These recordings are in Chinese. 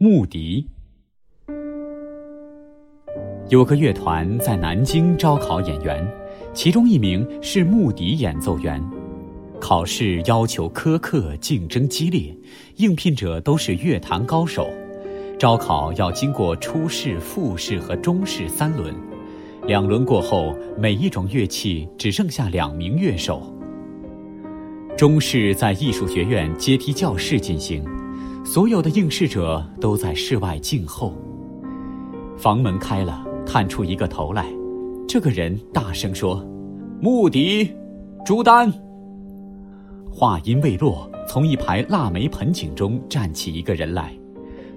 牧笛。有个乐团在南京招考演员，其中一名是牧笛演奏员。考试要求苛刻，竞争激烈，应聘者都是乐坛高手。招考要经过初试、复试和中试三轮，两轮过后，每一种乐器只剩下两名乐手。中试在艺术学院阶梯教室进行，所有的应试者都在室外静候。房门开了，探出一个头来，这个人大声说：“穆迪，朱丹。”话音未落，从一排腊梅盆景中站起一个人来。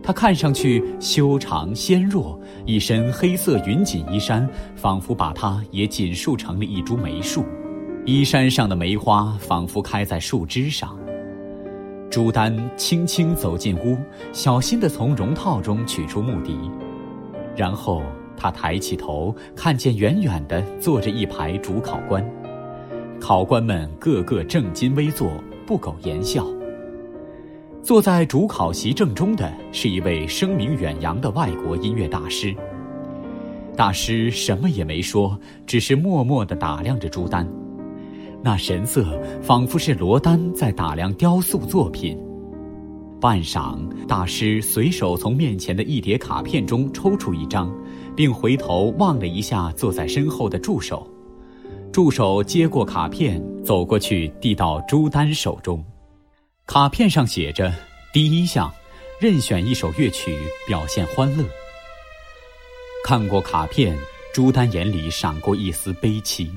他看上去修长纤弱，一身黑色云锦衣衫，仿佛把他也锦束成了一株梅树。衣衫上的梅花仿佛开在树枝上。朱丹轻轻走进屋，小心地从绒套中取出木笛，然后他抬起头，看见远远地坐着一排主考官。考官们个个正襟危坐，不苟言笑。坐在主考席正中的是一位声名远扬的外国音乐大师。大师什么也没说，只是默默地打量着朱丹，那神色仿佛是罗丹在打量雕塑作品。半晌，大师随手从面前的一叠卡片中抽出一张，并回头望了一下坐在身后的助手。助手接过卡片，走过去递到朱丹手中。卡片上写着：“第一项，任选一首乐曲表现欢乐。”看过卡片，朱丹眼里闪过一丝悲戚。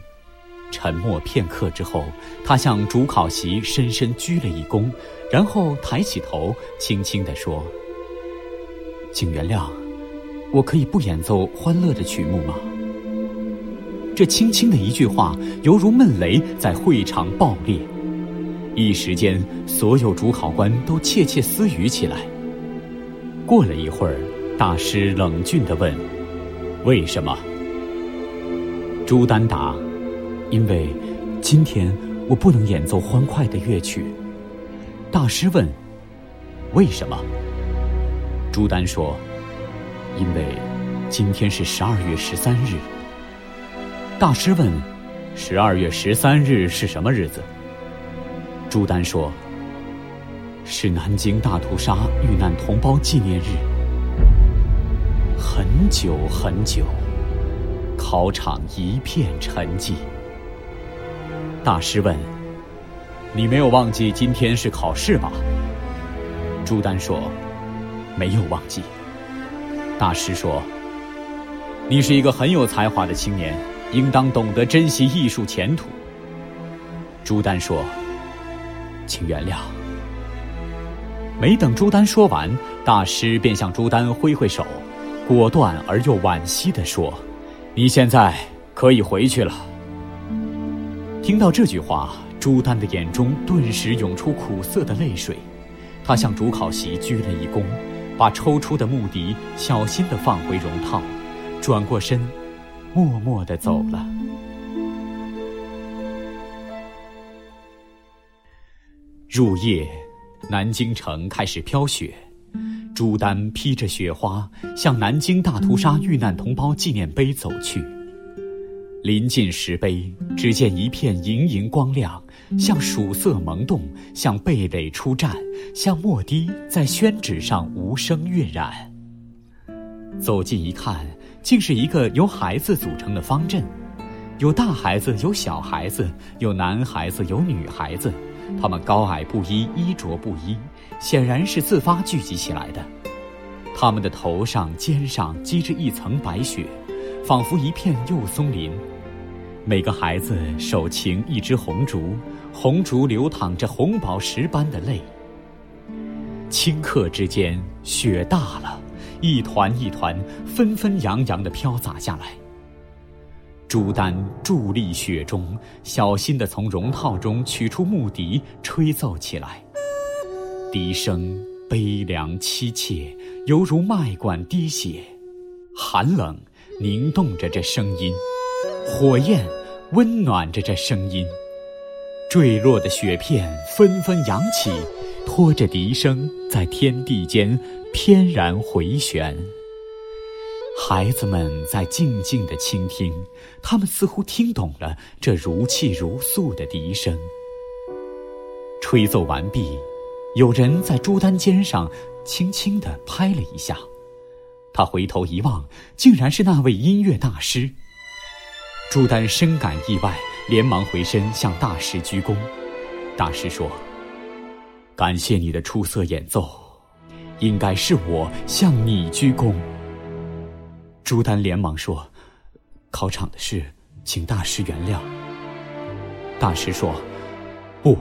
沉默片刻之后，他向主考席深深鞠了一躬，然后抬起头，轻轻地说：“请原谅，我可以不演奏欢乐的曲目吗？”这轻轻的一句话，犹如闷雷在会场爆裂。一时间，所有主考官都窃窃私语起来。过了一会儿，大师冷峻地问：“为什么？”朱丹达：“因为今天我不能演奏欢快的乐曲。”大师问：“为什么？”朱丹说：“因为今天是十二月十三日。”大师问：“十二月十三日是什么日子？”朱丹说：“是南京大屠杀遇难同胞纪念日。”很久很久，考场一片沉寂。大师问：“你没有忘记今天是考试吧？”朱丹说：“没有忘记。”大师说：“你是一个很有才华的青年，应当懂得珍惜艺术前途。”朱丹说。请原谅。没等朱丹说完，大师便向朱丹挥挥手，果断而又惋惜地说：“你现在可以回去了。”听到这句话，朱丹的眼中顿时涌出苦涩的泪水，他向主考席鞠了一躬，把抽出的木笛小心地放回绒套，转过身，默默地走了。入夜，南京城开始飘雪。朱丹披着雪花，向南京大屠杀遇难同胞纪念碑走去。临近石碑，只见一片莹莹光亮，像曙色萌动，像蓓蕾出绽，像墨滴在宣纸上无声晕染。走近一看，竟是一个由孩子组成的方阵，有大孩子，有小孩子，有男孩子，有女孩子。他们高矮不一，衣着不一，显然是自发聚集起来的。他们的头上、肩上积着一层白雪，仿佛一片幼松林。每个孩子手擎一支红烛，红烛流淌着红宝石般的泪。顷刻之间，雪大了，一团一团，纷纷扬扬地飘洒下来。朱丹伫立雪中，小心地从绒套中取出木笛，吹奏起来。笛声悲凉凄切，犹如麦管滴血，寒冷凝冻着这声音，火焰温暖着这声音。坠落的雪片纷纷扬起，拖着笛声在天地间翩然回旋。孩子们在静静的倾听，他们似乎听懂了这如泣如诉的笛声。吹奏完毕，有人在朱丹肩上轻轻地拍了一下，他回头一望，竟然是那位音乐大师。朱丹深感意外，连忙回身向大师鞠躬。大师说：“感谢你的出色演奏，应该是我向你鞠躬。”朱丹连忙说：“考场的事，请大师原谅。”大师说：“不，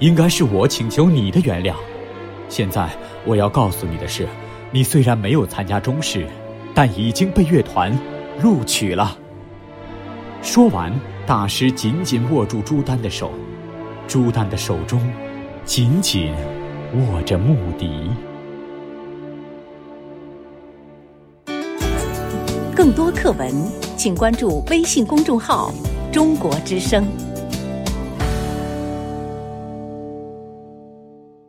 应该是我请求你的原谅。现在我要告诉你的是，你虽然没有参加中试，但已经被乐团录取了。”说完，大师紧紧握住朱丹的手，朱丹的手中紧紧握着木笛。更多课文，请关注微信公众号“中国之声”。